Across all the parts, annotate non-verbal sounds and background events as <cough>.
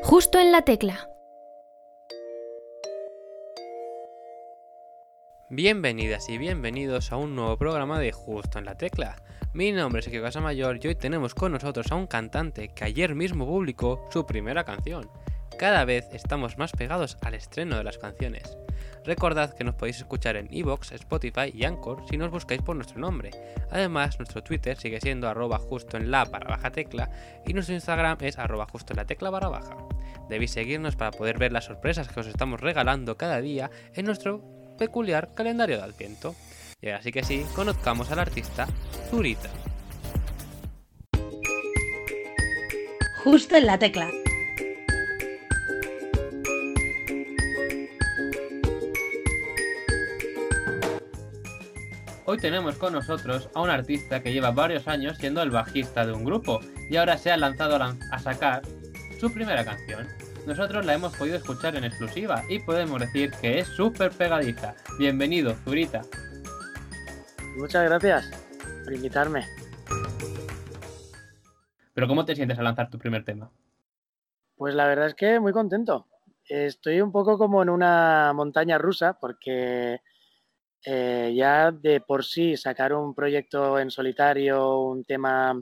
Justo en la tecla. Bienvenidas y bienvenidos a un nuevo programa de Justo en la Tecla. Mi nombre es Ezequiel Casamayor y hoy tenemos con nosotros a un cantante que ayer mismo publicó su primera canción. Cada vez estamos más pegados al estreno de las canciones. Recordad que nos podéis escuchar en Evox, Spotify y Anchor si nos buscáis por nuestro nombre. Además, nuestro Twitter sigue siendo arroba justo en la barra baja tecla y nuestro Instagram es arroba justo en la tecla barra baja. Debéis seguirnos para poder ver las sorpresas que os estamos regalando cada día en nuestro peculiar calendario de Adviento. Y así que sí, conozcamos al artista Zurita. Justo en la tecla. Hoy tenemos con nosotros a un artista que lleva varios años siendo el bajista de un grupo y ahora se ha lanzado a sacar su primera canción. Nosotros la hemos podido escuchar en exclusiva y podemos decir que es súper pegadiza. Bienvenido, Zurita. Muchas gracias por invitarme. Pero ¿cómo te sientes al lanzar tu primer tema? Pues la verdad es que muy contento. Estoy un poco como en una montaña rusa porque eh, ya de por sí sacar un proyecto en solitario, un tema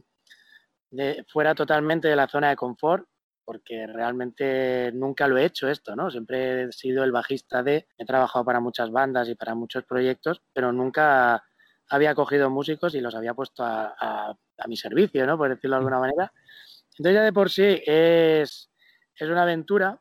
de, fuera totalmente de la zona de confort, porque realmente nunca lo he hecho esto, ¿no? Siempre he sido el bajista de, he trabajado para muchas bandas y para muchos proyectos, pero nunca había cogido músicos y los había puesto a, a mi servicio, ¿no? Por decirlo de alguna manera. Entonces ya de por sí es, es una aventura,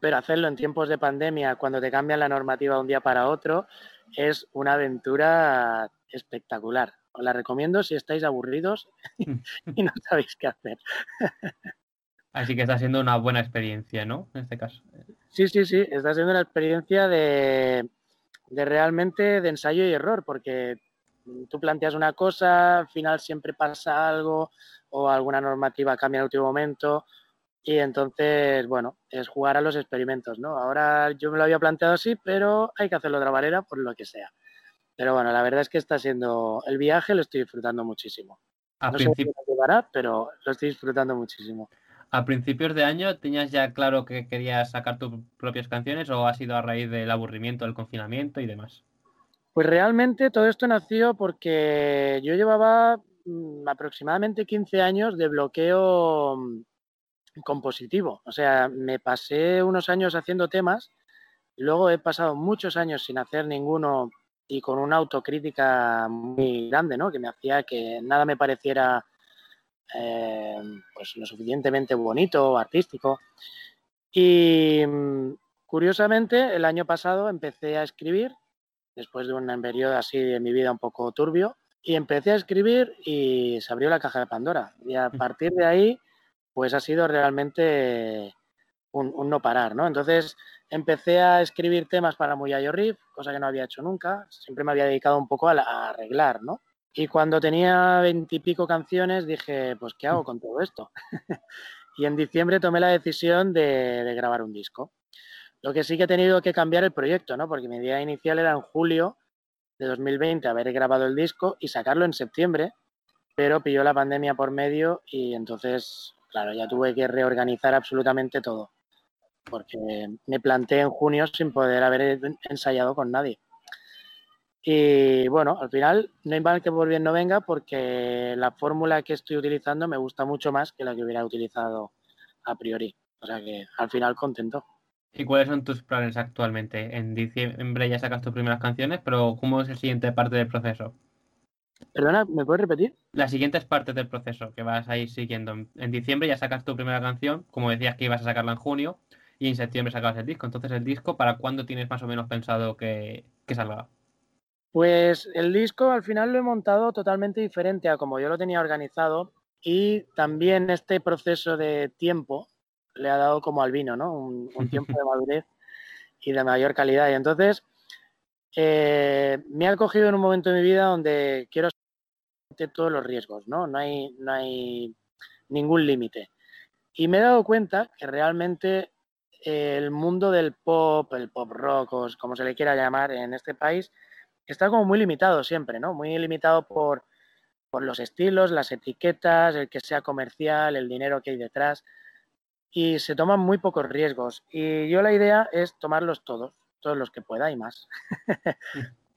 pero hacerlo en tiempos de pandemia, cuando te cambian la normativa de un día para otro, es una aventura espectacular. Os la recomiendo si estáis aburridos <laughs> y no sabéis qué hacer. Así que está siendo una buena experiencia, ¿no? En este caso. Sí, sí, sí. Está siendo una experiencia de, de realmente de ensayo y error, porque tú planteas una cosa, al final siempre pasa algo o alguna normativa cambia en el último momento y entonces, bueno, es jugar a los experimentos, ¿no? Ahora yo me lo había planteado así, pero hay que hacerlo de otra manera por lo que sea. Pero bueno, la verdad es que está siendo el viaje, lo estoy disfrutando muchísimo. A no principio... sé llegará, pero lo estoy disfrutando muchísimo. ¿A principios de año tenías ya claro que querías sacar tus propias canciones o ha sido a raíz del aburrimiento, del confinamiento y demás? Pues realmente todo esto nació porque yo llevaba mm, aproximadamente 15 años de bloqueo mm, compositivo. O sea, me pasé unos años haciendo temas, luego he pasado muchos años sin hacer ninguno y con una autocrítica muy grande, ¿no? Que me hacía que nada me pareciera eh, pues lo suficientemente bonito o artístico. Y mm, curiosamente, el año pasado empecé a escribir, después de un periodo así de mi vida un poco turbio, y empecé a escribir y se abrió la caja de Pandora. Y a partir de ahí pues ha sido realmente un, no parar, ¿no? Entonces empecé a escribir temas para Muyayo Riff, cosa que no había hecho nunca, siempre me había dedicado un poco a, arreglar, ¿no? Y cuando tenía veintipico canciones dije, pues ¿qué hago con todo esto? <laughs> y en diciembre tomé la decisión de, de, grabar un disco. Lo que sí que he tenido que cambiar el proyecto, ¿no? Porque mi idea inicial era en julio de 2020 haber grabado el disco y sacarlo en septiembre, pero pilló la pandemia por medio y entonces claro, ya tuve que reorganizar absolutamente todo, porque me planté en junio sin poder haber ensayado con nadie. Y bueno, al final no hay mal que por bien no venga porque la fórmula que estoy utilizando me gusta mucho más que la que hubiera utilizado a priori. O sea que al final contento. ¿Y cuáles son tus planes actualmente? En diciembre ya sacas tus primeras canciones, pero ¿cómo es la siguiente parte del proceso? Perdona, ¿me puedes repetir? La siguiente es parte del proceso que vas a ir siguiendo. En diciembre ya sacas tu primera canción, como decías que ibas a sacarla en junio, y en septiembre sacabas el disco. Entonces, ¿el disco para cuándo tienes más o menos pensado que, que salga? Pues el disco al final lo he montado totalmente diferente a como yo lo tenía organizado y también este proceso de tiempo le ha dado como al vino, ¿no? Un, tiempo de <laughs> madurez y de mayor calidad. Y entonces eh, me ha cogido en un momento de mi vida donde quiero todos los riesgos, ¿no? No hay, no hay ningún límite. Y me he dado cuenta que realmente el mundo del pop, el pop rock, o como se le quiera llamar en este país, está como muy limitado siempre, ¿no? Muy limitado por, por los estilos, las etiquetas, el que sea comercial, el dinero que hay detrás. y se toman muy pocos riesgos. Y yo la idea es tomarlos todos, todos los que pueda y más. <laughs>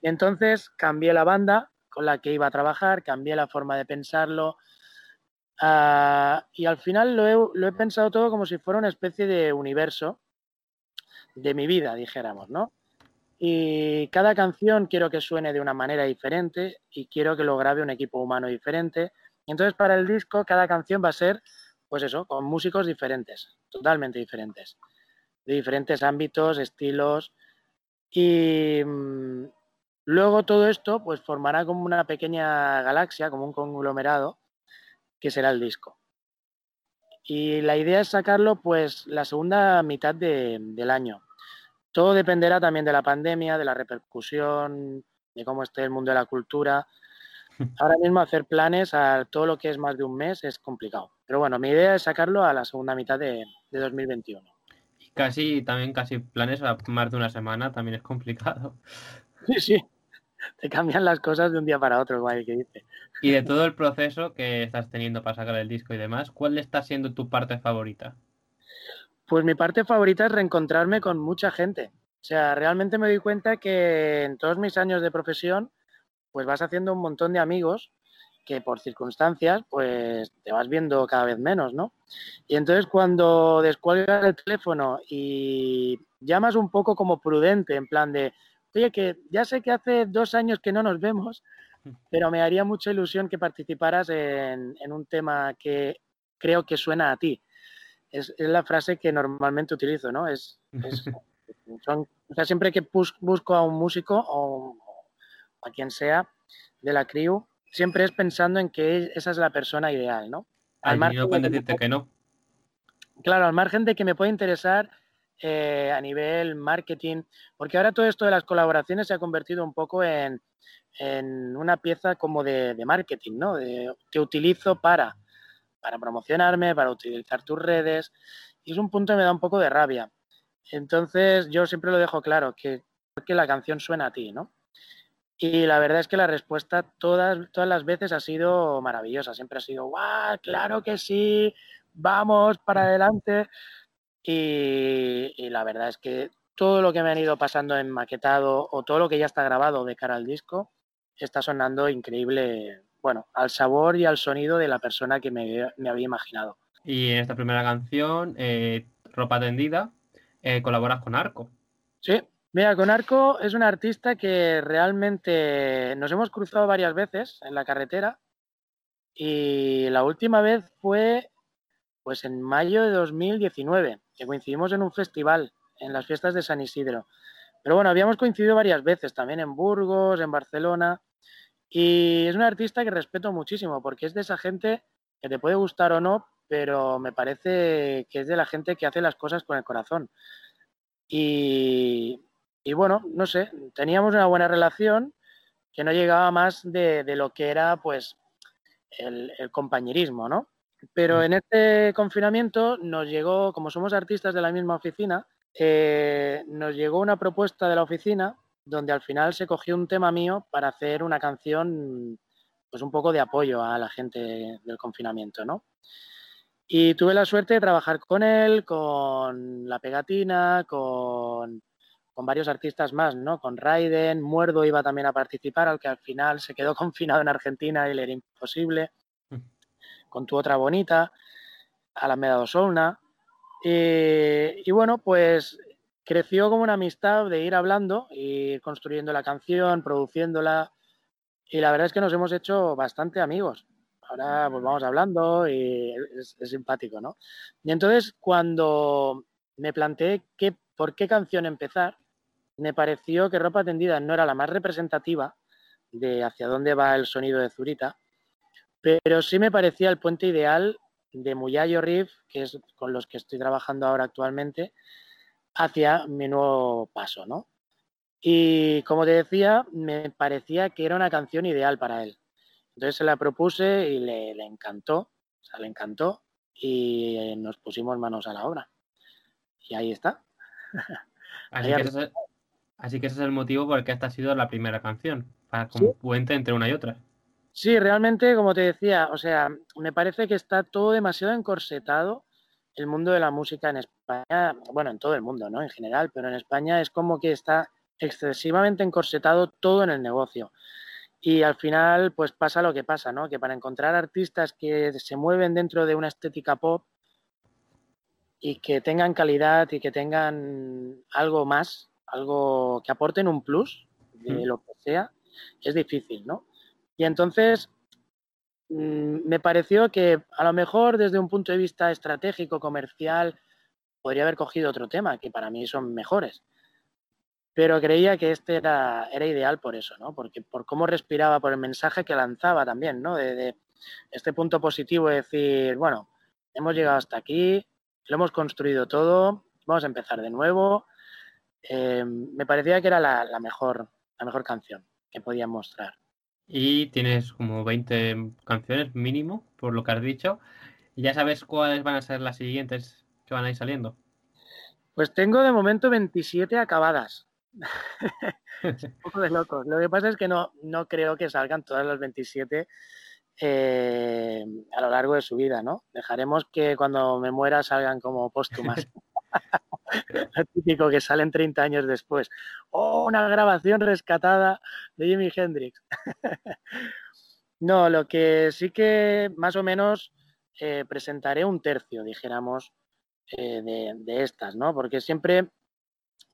entonces cambié la banda con la que iba a trabajar, cambié la forma de pensarlo. Ah, y al final lo he, lo he pensado todo como si fuera una especie de universo de mi vida, dijéramos, ¿no? Y cada canción quiero que suene de una manera diferente y quiero que lo grabe un equipo humano diferente. Entonces, para el disco, cada canción va a ser, pues eso, con músicos diferentes, totalmente diferentes, de diferentes ámbitos, estilos. Y mm, luego todo esto, pues formará como una pequeña galaxia, como un conglomerado, que será el disco. Y la idea es sacarlo, pues, la segunda mitad del año todo dependerá también de la pandemia, de la repercusión, de cómo esté el mundo de la cultura. <laughs> Ahora mismo hacer planes a todo lo que es más de un mes es complicado. Pero bueno, mi idea es sacarlo a la segunda mitad de, 2021. Casi, también casi planes a más de una semana también es complicado. Sí, sí. Te cambian las cosas de un día para otro, igual que dice. Y de todo el proceso que estás teniendo para sacar el disco y demás, ¿cuál está siendo tu parte favorita? Pues mi parte favorita es reencontrarme con mucha gente. O sea, realmente me doy cuenta que en todos mis años de profesión, pues vas haciendo un montón de amigos que por circunstancias, pues te vas viendo cada vez menos, ¿no? Y entonces cuando descuelgas el teléfono y llamas un poco como prudente, en plan de, oye, que ya sé que hace dos años que no nos vemos, pero me haría mucha ilusión que participaras en, en un tema que creo que suena a ti es, la frase que normalmente utilizo, ¿no? Es, <laughs> o sea, siempre que busco a un músico o a quien sea de la crew, siempre es pensando en que esa es la persona ideal, ¿no? Al margen de decirte que, no. Claro, al margen de que me puede interesar eh, a nivel marketing, porque ahora todo esto de las colaboraciones se ha convertido un poco en, una pieza como de, de marketing, ¿no? De, que utilizo para para promocionarme, para utilizar tus redes. Y es un punto que me da un poco de rabia. Entonces yo siempre lo dejo claro, que, que la canción suena a ti, ¿no? Y la verdad es que la respuesta todas, todas las veces ha sido maravillosa. Siempre ha sido, ¡guau! Claro que sí, vamos para adelante. Y, y, la verdad es que todo lo que me han ido pasando en maquetado o todo lo que ya está grabado de cara al disco está sonando increíble bueno, al sabor y al sonido de la persona que me, había imaginado. Y en esta primera canción, eh, Ropa Tendida, eh, colaboras con Arco. Sí, mira, con Arco es un artista que realmente nos hemos cruzado varias veces en la carretera y la última vez fue pues en mayo de 2019, que coincidimos en un festival, en las fiestas de San Isidro. Pero bueno, habíamos coincidido varias veces, también en Burgos, en Barcelona. Y es un artista que respeto muchísimo porque es de esa gente que te puede gustar o no, pero me parece que es de la gente que hace las cosas con el corazón. Y, bueno, no sé, teníamos una buena relación que no llegaba más de, lo que era pues el, compañerismo, ¿no? Pero en este confinamiento nos llegó, como somos artistas de la misma oficina, eh, nos llegó una propuesta de la oficina donde al final se cogió un tema mío para hacer una canción, pues un poco de apoyo a la gente del confinamiento, ¿no? Y tuve la suerte de trabajar con él, con La Pegatina, con, varios artistas más, ¿no? Con Raiden, Muerdo iba también a participar, al que al final se quedó <laughs> confinado en Argentina y le era imposible. Mm. Con tu otra bonita, Alameda Osolna. Y, y bueno, pues creció como una amistad de ir hablando, ir construyendo la canción, produciéndola. Y la verdad es que nos hemos hecho bastante amigos. Ahora pues vamos hablando y es, simpático, ¿no? Y entonces cuando me planteé qué, por qué canción empezar, me pareció que Ropa Tendida no era la más representativa de hacia dónde va el sonido de Zurita, pero sí me parecía el puente ideal de Muyayo Riff, que es con los que estoy trabajando ahora actualmente, hacia mi nuevo paso, ¿no? Y como te decía, me parecía que era una canción ideal para él. Entonces se la propuse y le, encantó, o sea, le encantó y nos pusimos manos a la obra. Y ahí está. <laughs> Así, que, ese, es, el motivo por el que esta ha sido la primera canción, para como puente entre una y otra. Sí, realmente, como te decía, o sea, me parece que está todo demasiado encorsetado el mundo de la música en España, bueno, en todo el mundo, ¿no? En general, pero en España es como que está excesivamente encorsetado todo en el negocio. Y al final, pues pasa lo que pasa, ¿no? Que para encontrar artistas que se mueven dentro de una estética pop y que tengan calidad y que tengan algo más, algo que aporten un plus de lo que sea, es difícil, ¿no? Y entonces mm, me pareció que a lo mejor desde un punto de vista estratégico, comercial, podría haber cogido otro tema, que para mí son mejores pero creía que este era, era ideal por eso, ¿no? Porque por cómo respiraba, por el mensaje que lanzaba también, ¿no? De, este punto positivo de decir, bueno, hemos llegado hasta aquí, lo hemos construido todo, vamos a empezar de nuevo. Eh, me parecía que era la, mejor, la mejor canción que podían mostrar. Y tienes como 20 canciones mínimo, por lo que has dicho. ¿Ya sabes cuáles van a ser las siguientes que van a ir saliendo? Pues tengo de momento 27 acabadas. <laughs> un poco de locos. Lo que pasa es que no, no creo que salgan todas las 27 eh, a lo largo de su vida, ¿no? Dejaremos que cuando me muera salgan como póstumas. <laughs> <laughs> típico que salen 30 años después. ¡Oh, una grabación rescatada de Jimi Hendrix! <laughs> no, lo que sí que más o menos eh, presentaré un tercio, dijéramos, eh, de, de, estas, ¿no? Porque siempre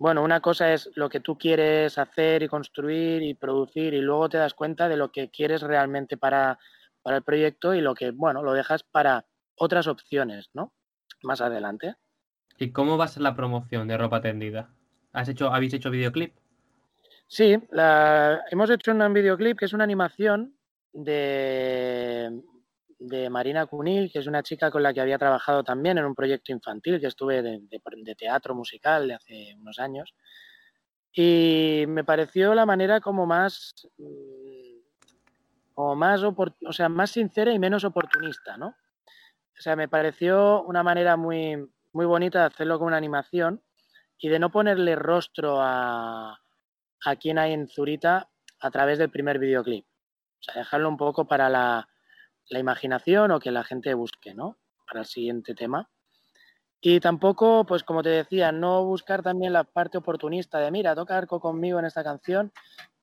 bueno, una cosa es lo que tú quieres hacer y construir y producir y luego te das cuenta de lo que quieres realmente para, el proyecto y lo que, bueno, lo dejas para otras opciones, ¿no? Más adelante. ¿Y cómo va a ser la promoción de ropa tendida? ¿Has hecho, ¿Habéis hecho videoclip? Sí, hemos hecho un videoclip que es una animación de, de Marina Cunil, que es una chica con la que había trabajado también en un proyecto infantil que estuve de, teatro musical de hace unos años. Y me pareció la manera como más, como más, o sea, más sincera y menos oportunista, ¿no? O sea, me pareció una manera muy, muy bonita de hacerlo con una animación y de no ponerle rostro a, a quien hay en Zurita a través del primer videoclip. O sea, dejarlo un poco para la, la imaginación o que la gente busque, ¿no? Para el siguiente tema. Y tampoco, pues como te decía, no buscar también la parte oportunista de, mira, toca arco conmigo en esta canción,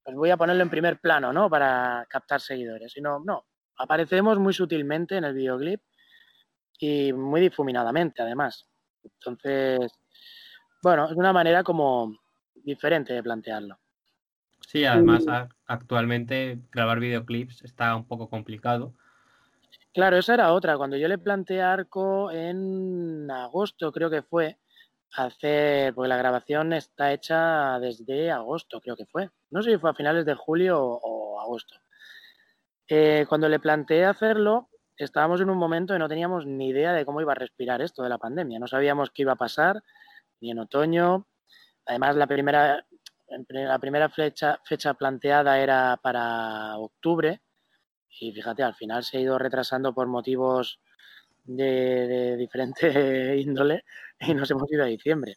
pues voy a ponerlo en primer plano, ¿no? Para captar seguidores. Sino, no, aparecemos muy sutilmente en el videoclip y muy difuminadamente, además. Entonces, bueno, es una manera como diferente de plantearlo. Sí, además actualmente grabar videoclips está un poco complicado Claro, esa era otra. Cuando yo le planteé Arco en agosto, creo que fue, hacer, porque la grabación está hecha desde agosto, creo que fue. No sé si fue a finales de julio o, agosto. Eh, cuando le planteé hacerlo, estábamos en un momento que no teníamos ni idea de cómo iba a respirar esto de la pandemia. No sabíamos qué iba a pasar, ni en otoño. Además, la primera, la primera fecha, fecha planteada era para octubre y fíjate, al final se ha ido retrasando por motivos de, diferente <laughs> índole y nos hemos ido a diciembre.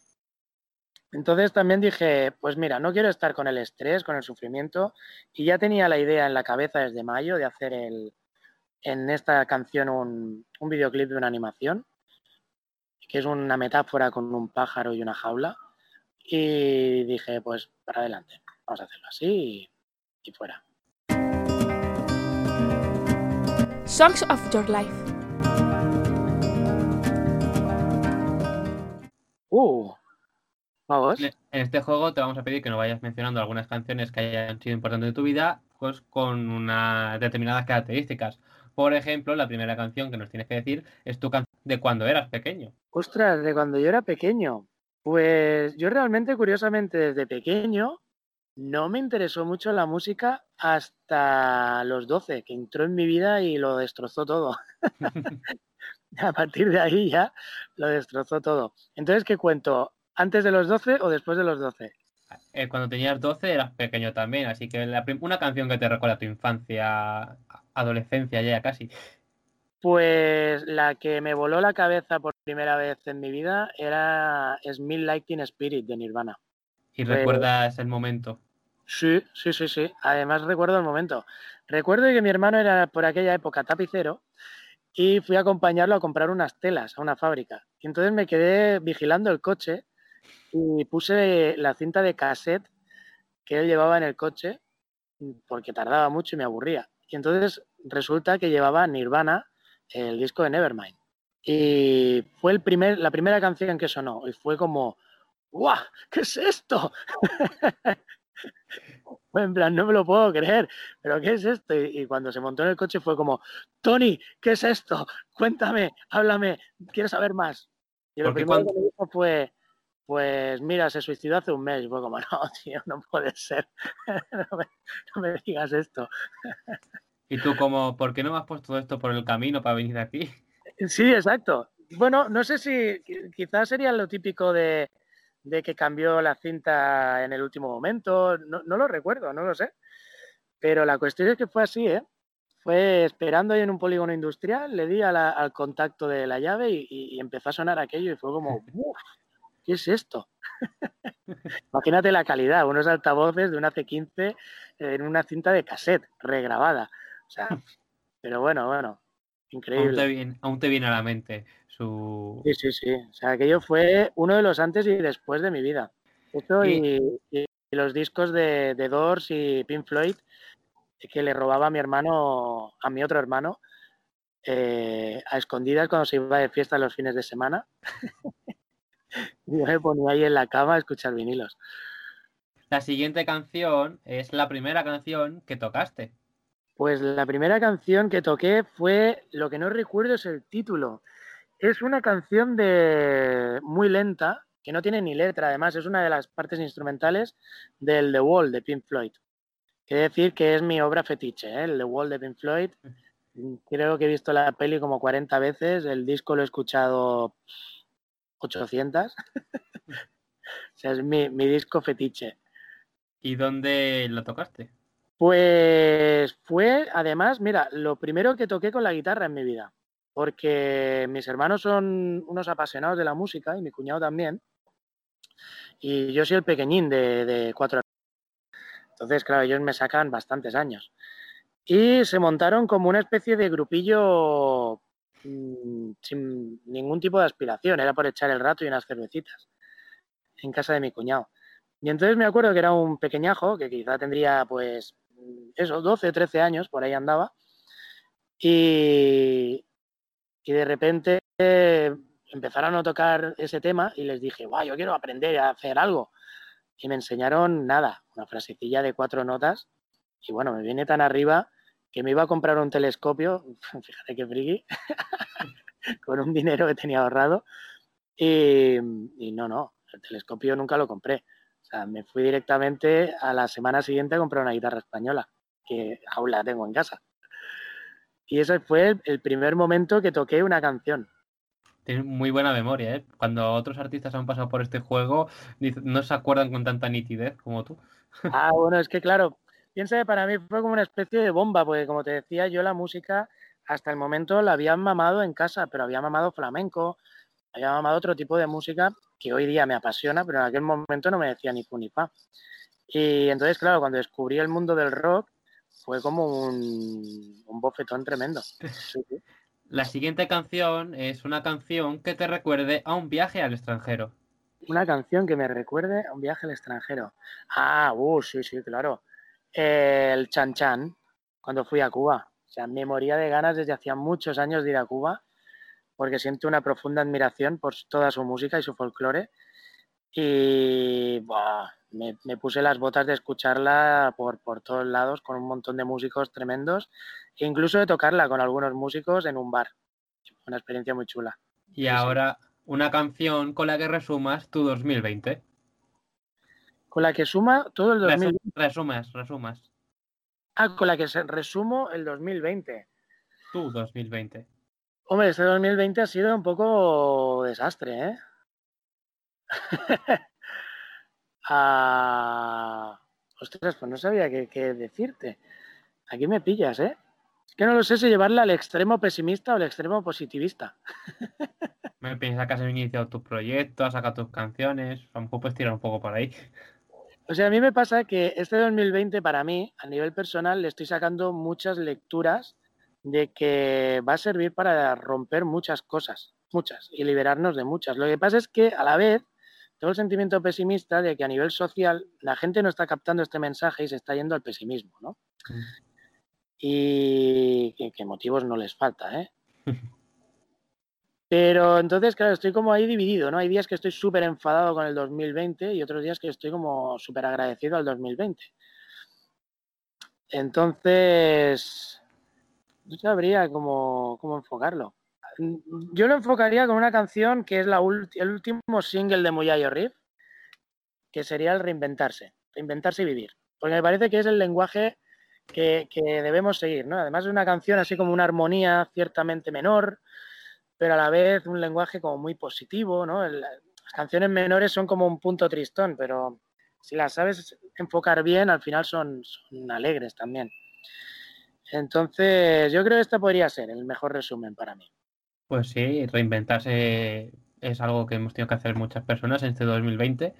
Entonces también dije, pues mira, no quiero estar con el estrés, con el sufrimiento, y ya tenía la idea en la cabeza desde mayo de hacer el, en esta canción un, un videoclip de una animación, que es una metáfora con un pájaro y una jaula, y dije, pues para adelante, vamos a hacerlo así y fuera. Songs of Your Life. Uh, vamos. En este juego te vamos a pedir que nos vayas mencionando algunas canciones que hayan sido importantes en tu vida, pues con unas determinadas características. Por ejemplo, la primera canción que nos tienes que decir es tu canción de cuando eras pequeño. Ostras, de cuando yo era pequeño. Pues yo realmente, curiosamente, desde pequeño no me interesó mucho la música hasta los 12, que entró en mi vida y lo destrozó todo. <laughs> a partir de ahí ya lo destrozó todo. Entonces, ¿qué cuento? ¿Antes de los 12 o después de los 12? Eh, cuando tenías 12 eras pequeño también, así que una canción que te recuerda a tu infancia, adolescencia ya casi. Pues la que me voló la cabeza por primera vez en mi vida era Smell Lighting Spirit de Nirvana. ¿Y recuerdas el momento? Sí, sí, sí, sí. Además recuerdo el momento. Recuerdo que mi hermano era por aquella época tapicero y fui a acompañarlo a comprar unas telas a una fábrica. Y entonces me quedé vigilando el coche y puse la cinta de cassette que él llevaba en el coche porque tardaba mucho y me aburría. Y entonces resulta que llevaba Nirvana, el disco de Nevermind. Y fue el primer, la primera canción que sonó y fue como, ¡guau! ¿Qué es esto? <laughs> en plan, no me lo puedo creer, pero ¿qué es esto? Y, cuando se montó en el coche fue como, Tony, ¿qué es esto? Cuéntame, háblame, quiero saber más. Y lo primero que me dijo fue, pues mira, se suicidó hace un mes. Y fue como, <laughs> no, tío, no puede ser. <laughs> no, me, digas esto. ¿Y tú como, por qué no me has puesto esto por el camino para venir aquí? Sí, exacto. Bueno, no sé si quizás sería lo típico de, que cambió la cinta en el último momento. No, lo recuerdo, no lo sé. Pero la cuestión es que fue así, ¿eh? Fue esperando ahí en un polígono industrial, le di al contacto de la llave y, empezó a sonar aquello y fue como, <laughs> ¡Uf! ¿Qué es esto? Imagínate la calidad, unos altavoces de una C15 en una cinta de cassette regrabada. O sea, pero bueno, bueno, increíble. Aún te viene, a la mente su... Sí, sí, sí. O sea, aquello fue uno de los antes y después de mi vida. Eso y, los discos de, de Doors y Pink Floyd que le robaba a mi hermano, a mi otro hermano, eh, a escondidas cuando se iba de fiesta los fines de semana. <laughs> Yo me ponía ahí en la cama a escuchar vinilos. La siguiente canción es la primera canción que tocaste. Pues la primera canción que toqué fue, lo que no recuerdo es el título. Es una canción de muy lenta, que no tiene ni letra, además es una de las partes instrumentales del The Wall de Pink Floyd. Quiero decir que es mi obra fetiche, ¿eh? el The Wall de Pink Floyd. Creo que he visto la peli como 40 veces, el disco lo he escuchado 800. <laughs> o sea, es mi, disco fetiche. ¿Y dónde lo tocaste? Pues fue, además, mira, lo primero que toqué con la guitarra en mi vida, porque mis hermanos son unos apasionados de la música y mi cuñado también, y yo soy el pequeñín de, de cuatro Entonces, claro, ellos me sacan bastantes años. Y se montaron como una especie de grupillo Mm, sin ningún tipo de aspiración, era por echar el rato y unas cervecitas en casa de mi cuñado. Y entonces me acuerdo que era un pequeñajo, que quizá tendría pues eso, 12, 13 años, por ahí andaba, y, y de repente empezaron a tocar ese tema y les dije, guau, yo quiero aprender a hacer algo. Y me enseñaron nada, una frasecilla de cuatro notas, y bueno, me viene tan arriba que me iba a comprar un telescopio, <laughs> fíjate qué friki, <laughs> con un dinero que tenía ahorrado. Y, no, no, el telescopio nunca lo compré. O sea, me fui directamente a la semana siguiente a comprar una guitarra española, que aún la tengo en casa. Y ese fue el, primer momento que toqué una canción. Tienes muy buena memoria, ¿eh? Cuando otros artistas han pasado por este juego, no se acuerdan con tanta nitidez como tú. Ah, bueno, es que claro, piensa que para mí fue como una especie de bomba, porque como te decía, yo la música hasta el momento la había mamado en casa, pero había mamado flamenco, había mamado otro tipo de música que hoy día me apasiona, pero en aquel momento no me decía ni fu ni fa. Y entonces, claro, cuando descubrí el mundo del rock, fue como un, bofetón tremendo. <laughs> La siguiente canción es una canción que te recuerde a un viaje al extranjero. Una canción que me recuerde a un viaje al extranjero. Ah, uh, sí, sí, claro el Chan Chan cuando fui a Cuba. O sea, me moría de ganas desde hacía muchos años de ir a Cuba porque siento una profunda admiración por toda su música y su folclore. Y me, puse las botas de escucharla por, por todos lados con un montón de músicos tremendos e incluso de tocarla con algunos músicos en un bar. Una experiencia muy chula. Y ahora una canción con la que resumas tu 2020 con la que suma todo el 2020. Resumas, resumas. Ah, con la que resumo el 2020. Tú, 2020. Hombre, este 2020 ha sido un poco desastre, ¿eh? <laughs> ah, ostras, pues no sabía qué, decirte. Aquí me pillas, ¿eh? Es que no lo sé si llevarla al extremo pesimista o al extremo positivista. <laughs> me piensas que has iniciado tu proyecto, has sacado tus canciones, a lo mejor puedes tirar un poco por ahí. O sea, a mí me pasa que este 2020 para mí, a nivel personal, le estoy sacando muchas lecturas de que va a servir para romper muchas cosas, muchas, y liberarnos de muchas. Lo que pasa es que a la vez tengo el sentimiento pesimista de que a nivel social la gente no está captando este mensaje y se está yendo al pesimismo, ¿no? Mm. Y que, motivos no les falta, ¿eh? Pero entonces, claro, estoy como ahí dividido, ¿no? Hay días que estoy súper enfadado con el 2020 y otros días que estoy como súper agradecido al 2020. Entonces, no sabría cómo, cómo enfocarlo. Yo lo enfocaría con una canción que es la el último single de Muyayo Riff, que sería el reinventarse, reinventarse y vivir. Porque me parece que es el lenguaje que, debemos seguir, ¿no? Además es una canción así como una armonía ciertamente menor, pero a la vez un lenguaje como muy positivo, ¿no? las canciones menores son como un punto tristón, pero si las sabes enfocar bien, al final son, son alegres también. Entonces, yo creo que este podría ser el mejor resumen para mí. Pues sí, reinventarse es algo que hemos tenido que hacer muchas personas en este 2020.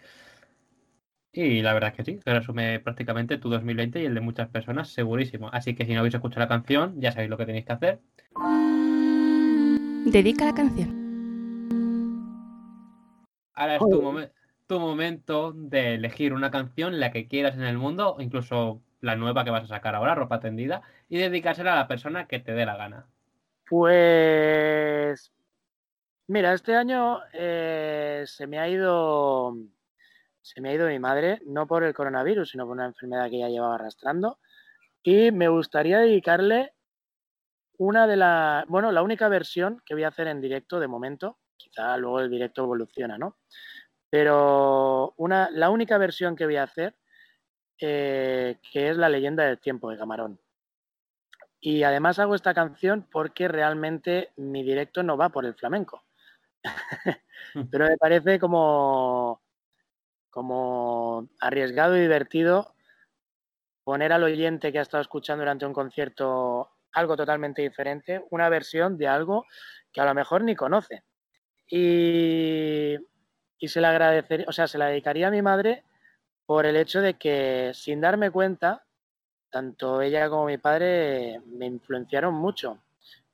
Y la verdad es que sí, se resume prácticamente tu 2020 y el de muchas personas, segurísimo. Así que si no habéis escuchado la canción, ya sabéis lo que tenéis que hacer. Dedica la canción. Ahora es tu, tu momento de elegir una canción, la que quieras en el mundo, o incluso la nueva que vas a sacar ahora, ropa tendida, y dedicársela a la persona que te dé la gana. Pues mira, este año eh, se me ha ido se me ha ido mi madre, no por el coronavirus, sino por una enfermedad que ya llevaba arrastrando. Y me gustaría dedicarle una de las, bueno, la única versión que voy a hacer en directo de momento, quizá luego el directo evoluciona, ¿no? Pero una, la única versión que voy a hacer, eh, que es La leyenda del tiempo de Camarón. Y además hago esta canción porque realmente mi directo no va por el flamenco. <laughs> Pero me parece como, como arriesgado y divertido poner al oyente que ha estado escuchando durante un concierto algo totalmente diferente, una versión de algo que a lo mejor ni conoce. Y, y se la agradecería, o sea, se la dedicaría a mi madre por el hecho de que sin darme cuenta tanto ella como mi padre me influenciaron mucho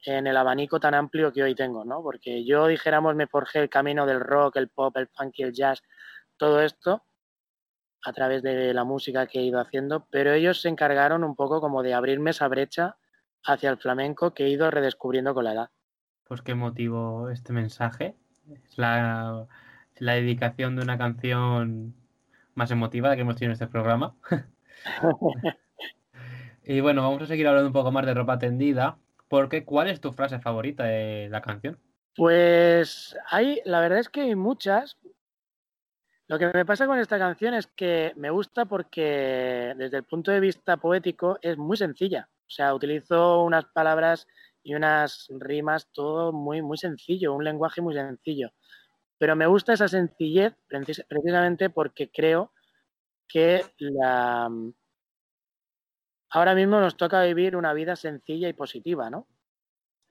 en el abanico tan amplio que hoy tengo, ¿no? Porque yo, dijéramos, me forjé el camino del rock, el pop, el funk y el jazz, todo esto a través de la música que he ido haciendo, pero ellos se encargaron un poco como de abrirme esa brecha hacia el flamenco que he ido redescubriendo con la edad. Pues qué motivo este mensaje. Es la, la dedicación de una canción más emotiva que hemos tenido en este programa. <laughs> Y bueno, vamos a seguir hablando un poco más de ropa tendida, porque ¿cuál es tu frase favorita de la canción? Pues hay, la verdad es que hay muchas. Lo que me pasa con esta canción es que me gusta porque desde el punto de vista poético es muy sencilla. O sea, utilizo unas palabras y unas rimas, todo muy, muy sencillo, un lenguaje muy sencillo. Pero me gusta esa sencillez precisamente porque creo que la, ahora mismo nos toca vivir una vida sencilla y positiva, ¿no?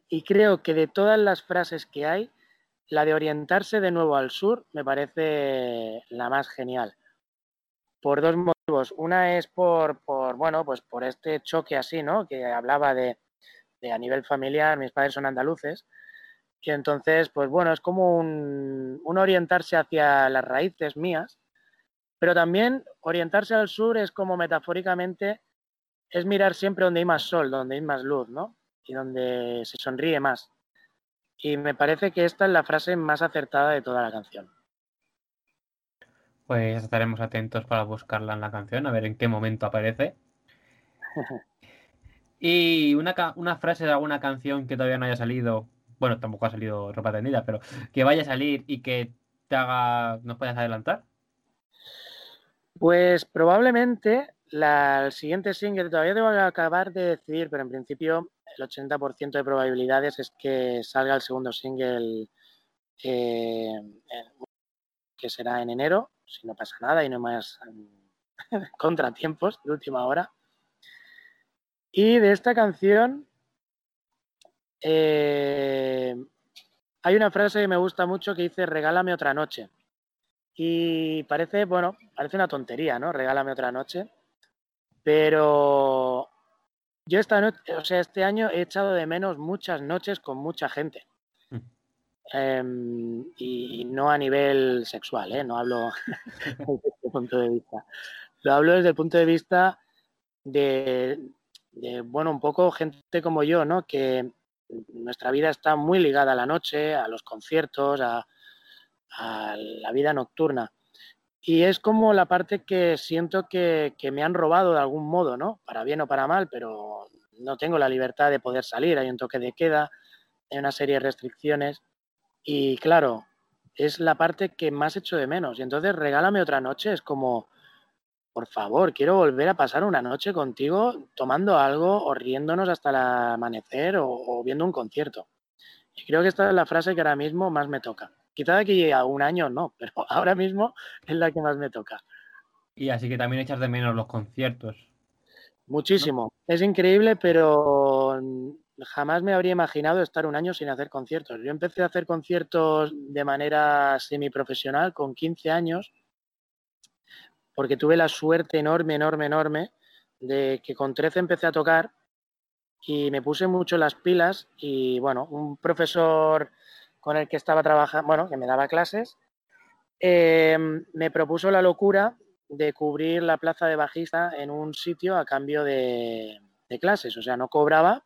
Y creo que de todas las frases que hay, la de orientarse de nuevo al sur me parece la más genial. Por dos motivos. Una es por, bueno, pues por este choque así, ¿no? Que hablaba de, a nivel familiar, mis padres son andaluces. Y entonces, pues bueno, es como un, un orientarse hacia las raíces mías, pero también orientarse al sur es como metafóricamente es mirar siempre donde hay más sol, donde hay más luz, ¿no? Y donde se sonríe más. Y me parece que esta es la frase más acertada de toda la canción. Pues estaremos atentos para buscarla en la canción, a ver en qué momento aparece. <laughs> y una, una frase de alguna canción que todavía no haya salido, bueno, tampoco ha salido ropa tendida, pero que vaya a salir y que te haga, ¿nos puedas adelantar? Pues probablemente el siguiente single todavía tengo que acabar de decidir, pero en principio el 80% de probabilidades es que salga el segundo single eh, que será en enero, si no pasa nada y no más <laughs> contratiempos de última hora. Y de esta canción eh, hay una frase que me gusta mucho que dice regálame otra noche. Y parece, bueno, parece una tontería, ¿no? Regálame otra noche. Pero yo esta o sea, este año he echado de menos muchas noches con mucha gente. Em, y no a nivel sexual, ¿eh? no hablo <laughs> desde este punto de vista. Lo hablo desde el punto de vista de, de, bueno, un poco gente como yo, ¿no? Que nuestra vida está muy ligada a la noche, a los conciertos, a, a la vida nocturna. Y es como la parte que siento que, que, me han robado de algún modo, ¿no? Para bien o para mal, pero no tengo la libertad de poder salir, hay un toque de queda, hay una serie de restricciones. Y claro, es la parte que más echo de menos. Y entonces regálame otra noche, es como, por favor, quiero volver a pasar una noche contigo tomando algo o riéndonos hasta el amanecer o, o viendo un concierto. Y creo que esta es la frase que ahora mismo más me toca. Quizá de aquí a un año no, <laughs> pero ahora mismo es la que más me toca. Y así que también echas de menos los conciertos. Muchísimo. ¿No? Es increíble, pero jamás me habría imaginado estar un año sin hacer conciertos. Yo empecé a hacer conciertos de manera semiprofesional con 15 años, porque tuve la suerte enorme, enorme, enorme de que con 13 empecé a tocar y me puse mucho las pilas y bueno, un profesor con el que estaba trabajando, bueno, que me daba clases, eh, me propuso la locura de cubrir la plaza de bajista en un sitio a cambio de, de, clases. O sea, no cobraba,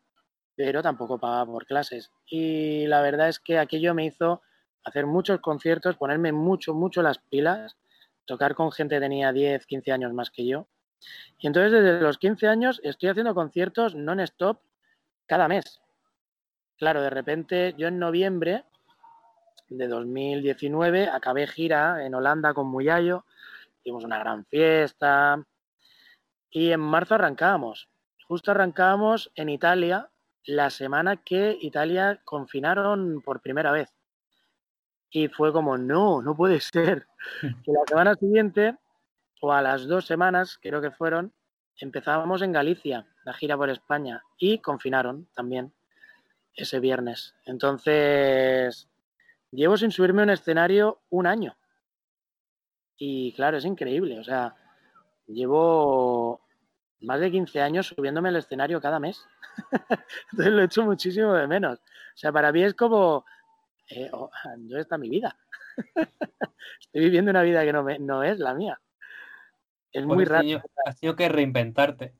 pero tampoco pagaba por clases. Y la verdad es que aquello me hizo hacer muchos conciertos, ponerme mucho, mucho las pilas, tocar con gente que tenía 10, 15 años más que yo. Y entonces desde los 15 años estoy haciendo conciertos non-stop cada mes. Claro, de repente yo en noviembre de 2019 acabé gira en Holanda con Muyayo, hicimos una gran fiesta y en marzo arrancábamos. Justo arrancábamos en Italia la semana que Italia confinaron por primera vez. Y fue como, no, no puede ser. <laughs> Que la semana siguiente, o a las dos semanas, creo que fueron, empezábamos en Galicia, la gira por España, y confinaron también ese viernes. Entonces, llevo sin subirme a un escenario un año. Y claro, es increíble. O sea, llevo más de 15 años subiéndome al escenario cada mes. <laughs> Entonces lo he hecho muchísimo de menos. O sea, para mí es como, eh, oh, ¿dónde está mi vida? <laughs> Estoy viviendo una vida que no, me, no es la mía. Es muy raro. Has tenido que reinventarte.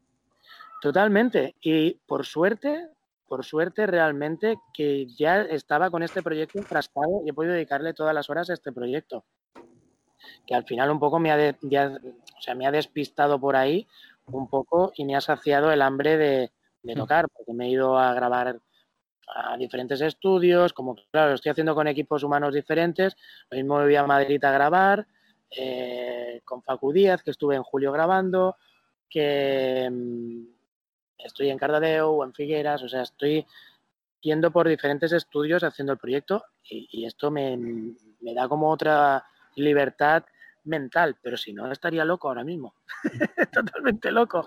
Totalmente. Y por suerte, por suerte realmente que ya estaba con este proyecto enfrascado y he podido dedicarle todas las horas a este proyecto. Que al final un poco me ha, de, ya, o sea, me ha despistado por ahí un poco y me ha saciado el hambre de, de tocar, porque me he ido a grabar a diferentes estudios, como claro, lo estoy haciendo con equipos humanos diferentes, lo mismo me voy a Madrid a grabar, eh, con Facu Díaz, que estuve en julio grabando, que mmm, estoy en Cardedeu o en Figueras, o sea, estoy yendo por diferentes estudios haciendo el proyecto y, y esto me, me, da como otra libertad mental, pero si no estaría loco ahora mismo, <laughs> totalmente loco.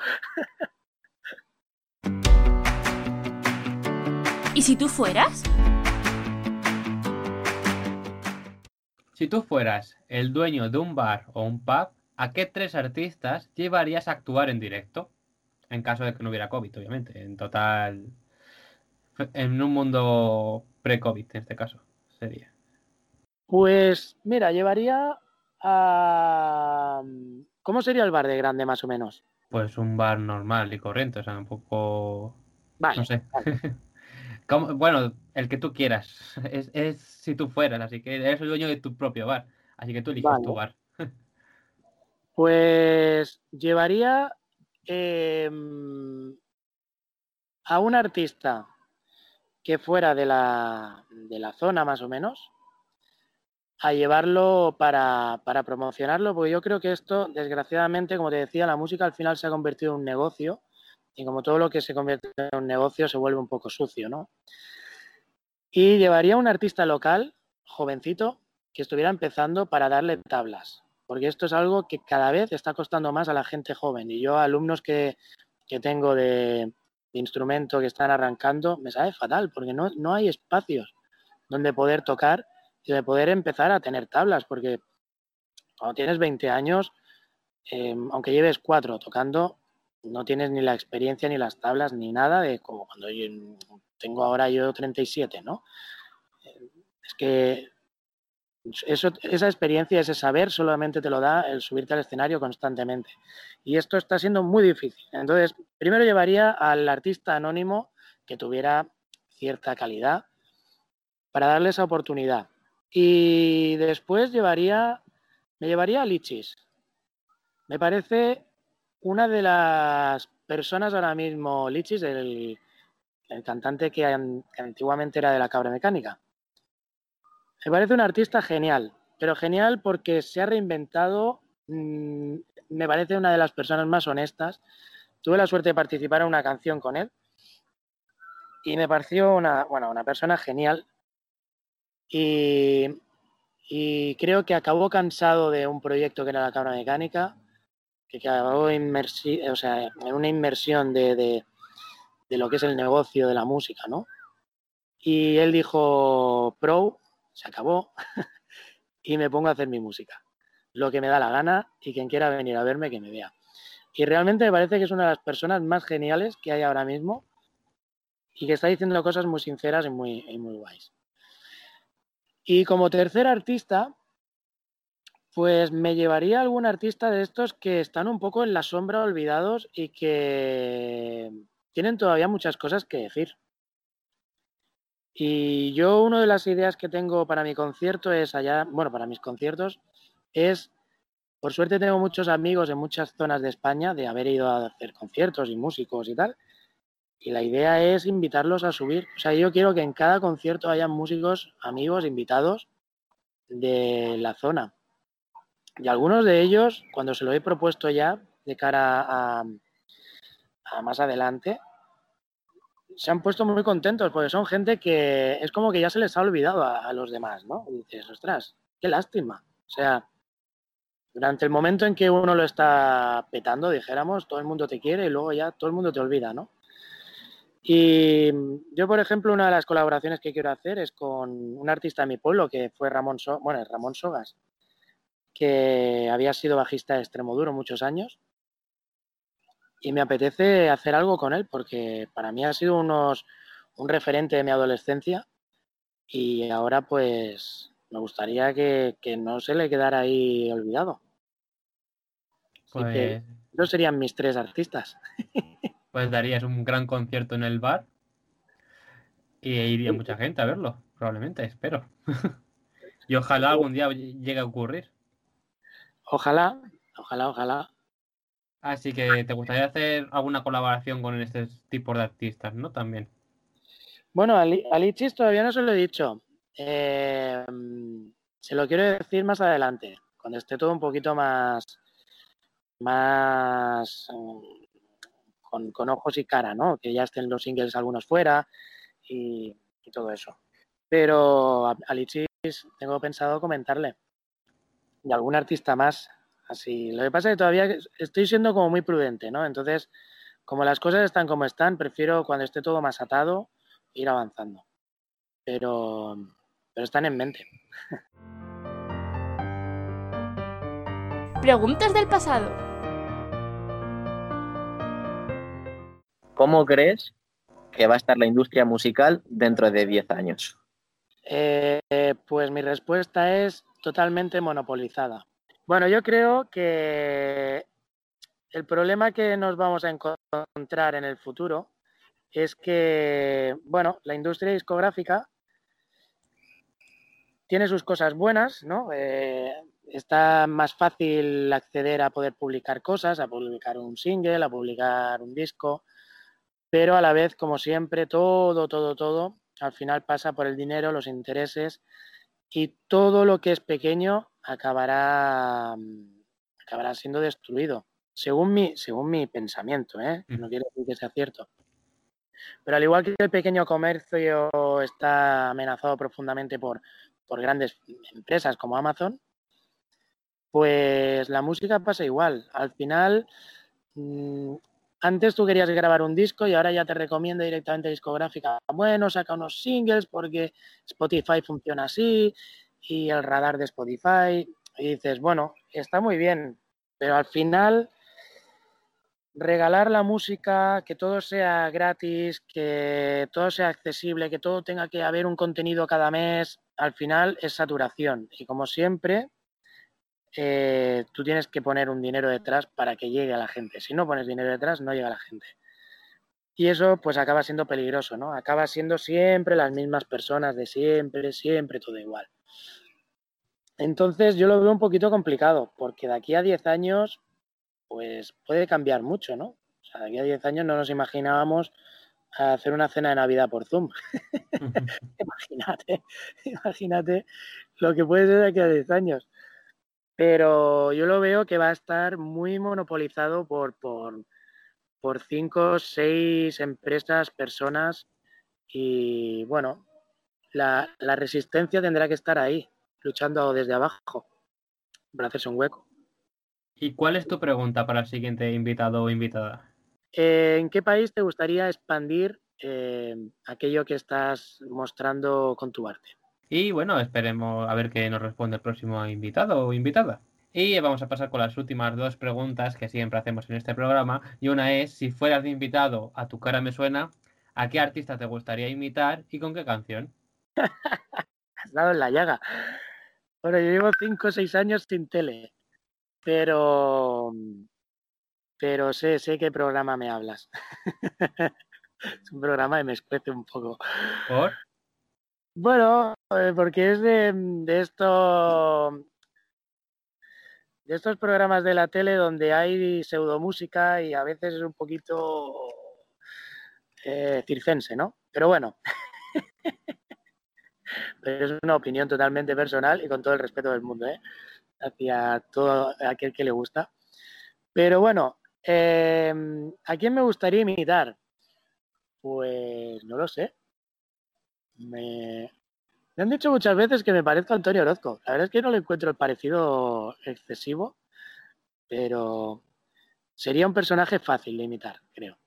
¿Y si tú fueras? Si tú fueras el dueño de un bar o un pub, ¿a qué tres artistas llevarías a actuar en directo? En caso de que no hubiera COVID, obviamente. En total. En un mundo pre-COVID, en este caso, sería. Pues mira, llevaría ¿Cómo sería el bar de grande, más o menos? Pues un bar normal y corriente, o sea, un poco. Vale. No sé. Vale. <laughs> Como, bueno, el que tú quieras. <laughs> Es, es, si tú fueras, así que eres el dueño de tu propio bar. Así que tú eliges vale. tu bar. Pues llevaría eh, a un artista que fuera de la, de la, zona más o menos a llevarlo para, para, promocionarlo, porque yo creo que esto, desgraciadamente, como te decía, la música al final se ha convertido en un negocio y como todo lo que se convierte en un negocio se vuelve un poco sucio, ¿no? Y llevaría a un artista local, jovencito, que estuviera empezando para darle tablas, porque esto es algo que cada vez está costando más a la gente joven. Y yo, alumnos que, que tengo de, instrumento que están arrancando, me sabe fatal, porque no, no hay espacios donde poder tocar de poder empezar a tener tablas, porque cuando tienes 20 años, eh, aunque lleves cuatro tocando, no tienes ni la experiencia, ni las tablas, ni nada de como cuando yo tengo ahora yo 37, ¿no? Es que esa experiencia, ese saber, solamente te lo da el subirte al escenario constantemente. Y esto está siendo muy difícil. Entonces, primero llevaría al artista anónimo que tuviera cierta calidad para darle esa oportunidad. Y después llevaría, me llevaría a Lichis. Me parece una de las personas ahora mismo, Lichis, el, cantante que, antiguamente era de la cabra mecánica. Me parece un artista genial, pero genial porque se ha reinventado, mm, me parece una de las personas más honestas. Tuve la suerte de participar en una canción con él y me pareció una, bueno, una persona genial. Y, creo que acabó cansado de un proyecto que era la cabra mecánica, que acabó en una inmersión de, de lo que es el negocio de la música, ¿no? Y él dijo, pro, se acabó, <laughs> y me pongo a hacer mi música. Lo que me da la gana y quien quiera venir a verme, que me vea. Y realmente me parece que es una de las personas más geniales que hay ahora mismo y que está diciendo cosas muy sinceras y muy, y muy guays. Y como tercer artista, pues me llevaría algún artista de estos que están un poco en la sombra olvidados y que tienen todavía muchas cosas que decir. Y yo una de las ideas que tengo para mi concierto es allá, bueno, para mis conciertos, es, por suerte tengo muchos amigos en muchas zonas de España de haber ido a hacer conciertos y músicos y tal. Y la idea es invitarlos a subir. O sea, yo quiero que en cada concierto haya músicos, amigos, invitados de la zona. Y algunos de ellos, cuando se lo he propuesto ya de cara a, más adelante, se han puesto muy contentos porque son gente que es como que ya se les ha olvidado a, los demás, ¿no? Dices, ostras, qué lástima. O sea, durante el momento en que uno lo está petando, dijéramos, todo el mundo te quiere y luego ya todo el mundo te olvida, ¿no? Y yo, por ejemplo, una de las colaboraciones que quiero hacer es con un artista de mi pueblo que fue Ramón, bueno, Ramón Sogas, que había sido bajista de Extremoduro muchos años y me apetece hacer algo con él porque para mí ha sido unos, un referente de mi adolescencia y ahora pues me gustaría que, no se le quedara ahí olvidado. Pues... esos serían mis tres artistas. <laughs> Pues darías un gran concierto en el bar y iría mucha gente a verlo, probablemente, espero. <laughs> y ojalá algún día llegue a ocurrir. Ojalá, ojalá, ojalá. Así que te gustaría hacer alguna colaboración con este tipo de artistas, ¿no? También. Bueno, a Lichis todavía no se lo he dicho. Eh, se lo quiero decir más adelante, cuando esté todo un poquito más, más con, ojos y cara, ¿no? Que ya estén los singles algunos fuera y, todo eso. Pero a, a Lichis tengo pensado comentarle. Y algún artista más Así, lo que pasa es que todavía estoy siendo como muy prudente, ¿no? Entonces, como las cosas están como están, prefiero cuando esté todo más atado ir avanzando. Pero, pero están en mente. Preguntas del pasado. ¿Cómo crees que va a estar la industria musical dentro de 10 años? Eh, pues mi respuesta es totalmente monopolizada. Bueno, yo creo que el problema que nos vamos a encontrar en el futuro es que, bueno, la industria discográfica tiene sus cosas buenas, ¿no? Eh, está más fácil acceder a poder publicar cosas, a publicar un single, a publicar un disco, pero a la vez, como siempre, todo, todo, todo, al final pasa por el dinero, los intereses y todo lo que es pequeño acabará, mm, acabará siendo destruido, según mi, según mi pensamiento, ¿eh? no quiero decir que sea cierto. Pero al igual que el pequeño comercio está amenazado profundamente por, por grandes empresas como Amazon, pues la música pasa igual. Al final, mm, antes tú querías grabar un disco y ahora ya te recomienda directamente discográfica. Bueno, saca unos singles porque Spotify funciona así y el radar de Spotify. Y dices, bueno, está muy bien, pero al final regalar la música, que todo sea gratis, que todo sea accesible, que todo tenga que haber un contenido cada mes, al final es saturación. Y como siempre, eh, tú tienes que poner un dinero detrás para que llegue a la gente. Si no pones dinero detrás, no llega a la gente. Y eso pues acaba siendo peligroso, ¿no? Acaba siendo siempre las mismas personas de siempre, siempre todo igual. Entonces yo lo veo un poquito complicado, porque de aquí a 10 años pues puede cambiar mucho, ¿no? O sea, de aquí a 10 años no nos imaginábamos hacer una cena de Navidad por Zoom. <laughs> imagínate, imagínate lo que puede ser de aquí a 10 años. Pero yo lo veo que va a estar muy monopolizado por, por, por cinco, seis empresas, personas y bueno, la, la resistencia tendrá que estar ahí, luchando desde abajo para hacerse un hueco. ¿Y cuál es tu pregunta para el siguiente invitado o invitada? Eh, ¿En qué país te gustaría expandir eh, aquello que estás mostrando con tu arte? Y bueno, esperemos a ver qué nos responde el próximo invitado o invitada. Y vamos a pasar con las últimas dos preguntas que siempre hacemos en este programa. Y una es, si fueras de invitado a Tu cara me suena, ¿a qué artista te gustaría imitar y con qué canción? <laughs> Has dado en la llaga. Bueno, yo llevo cinco o seis años sin tele, pero pero sé, sé qué programa me hablas. <laughs> es un programa que me escuece un poco. ¿Por? Bueno, eh, porque es de, de esto de estos programas de la tele donde hay pseudomúsica y a veces es un poquito eh, circense, ¿no? Pero bueno, <laughs> pero es una opinión totalmente personal y con todo el respeto del mundo, ¿eh? Hacia todo aquel que le gusta. Pero bueno, eh, ¿a quién me gustaría imitar? Pues no lo sé. Me, me han dicho muchas veces que me parezco a Antonio Orozco. La verdad es que no le encuentro el parecido excesivo, pero sería un personaje fácil de imitar, creo.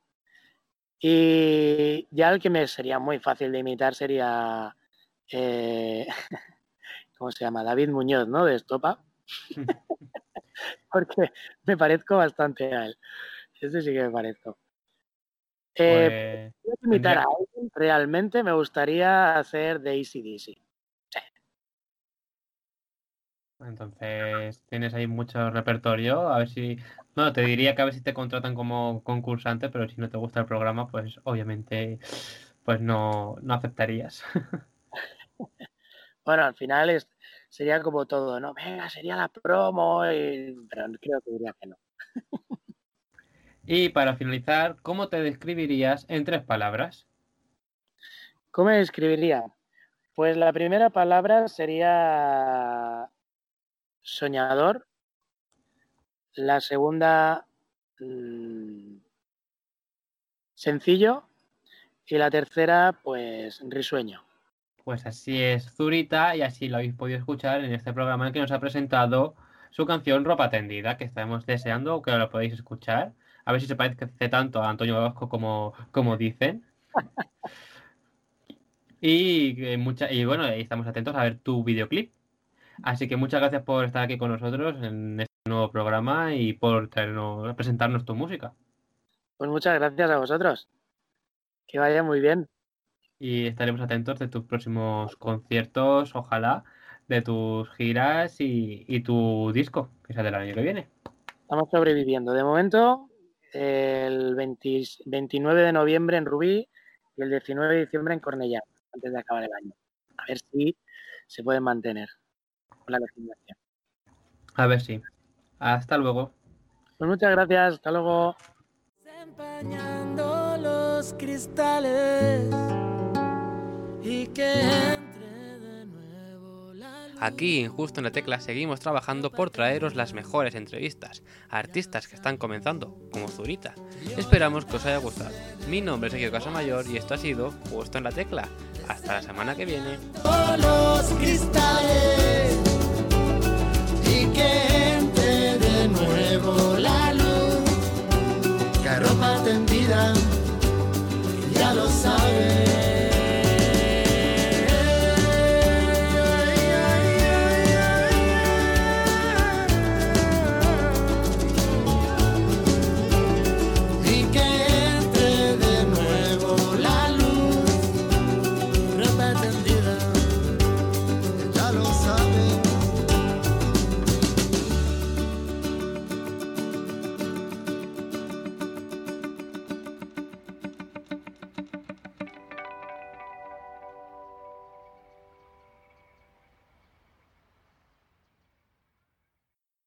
Y ya el que me sería muy fácil de imitar sería, eh, <laughs> ¿cómo se llama? David Muñoz, ¿no? De Estopa. <laughs> <laughs> Porque me parezco bastante a él. Ese sí que me parezco. Eh, pues, imitar a alguien, realmente me gustaría hacer de ACDC. Entonces, tienes ahí mucho repertorio. A ver si. No, te diría que a ver si te contratan como concursante, pero si no te gusta el programa, pues obviamente pues no, no aceptarías. <laughs> bueno, al final es, sería como todo, ¿no? Venga, sería la promo, pero creo que diría que no. <laughs> Y para finalizar, ¿cómo te describirías en tres palabras? ¿Cómo me describiría? Pues la primera palabra sería soñador. La segunda, mmm, sencillo. Y la tercera, pues risueño. Pues así es, Zurita, y así lo habéis podido escuchar en este programa en que nos ha presentado su canción Ropa Tendida, que estamos deseando que lo podáis escuchar a ver si se parece tanto a Antonio Vasco como, como dicen. <laughs> y, eh, mucha, y bueno, estamos atentos a ver tu videoclip. Así que muchas gracias por estar aquí con nosotros en este nuevo programa y por traernos, presentarnos tu música. Pues muchas gracias a vosotros. Que vaya muy bien. Y estaremos atentos de tus próximos conciertos, ojalá, de tus giras y, y tu disco, que sea del año que viene. Estamos sobreviviendo. De momento, el 29 de noviembre en Rubí y el 19 de diciembre en Cornellá, antes de acabar el año. A ver si se pueden mantener con la legislación. A ver si. Hasta luego. Pues muchas gracias, hasta luego. los cristales y que Aquí, en Justo en la Tecla, seguimos trabajando por traeros las mejores entrevistas a artistas que están comenzando, como Zurita. Esperamos que os haya gustado. Mi nombre es Sergio Casamayor y esto ha sido Justo en la Tecla. Hasta la semana que viene. Cristales ropa tendida.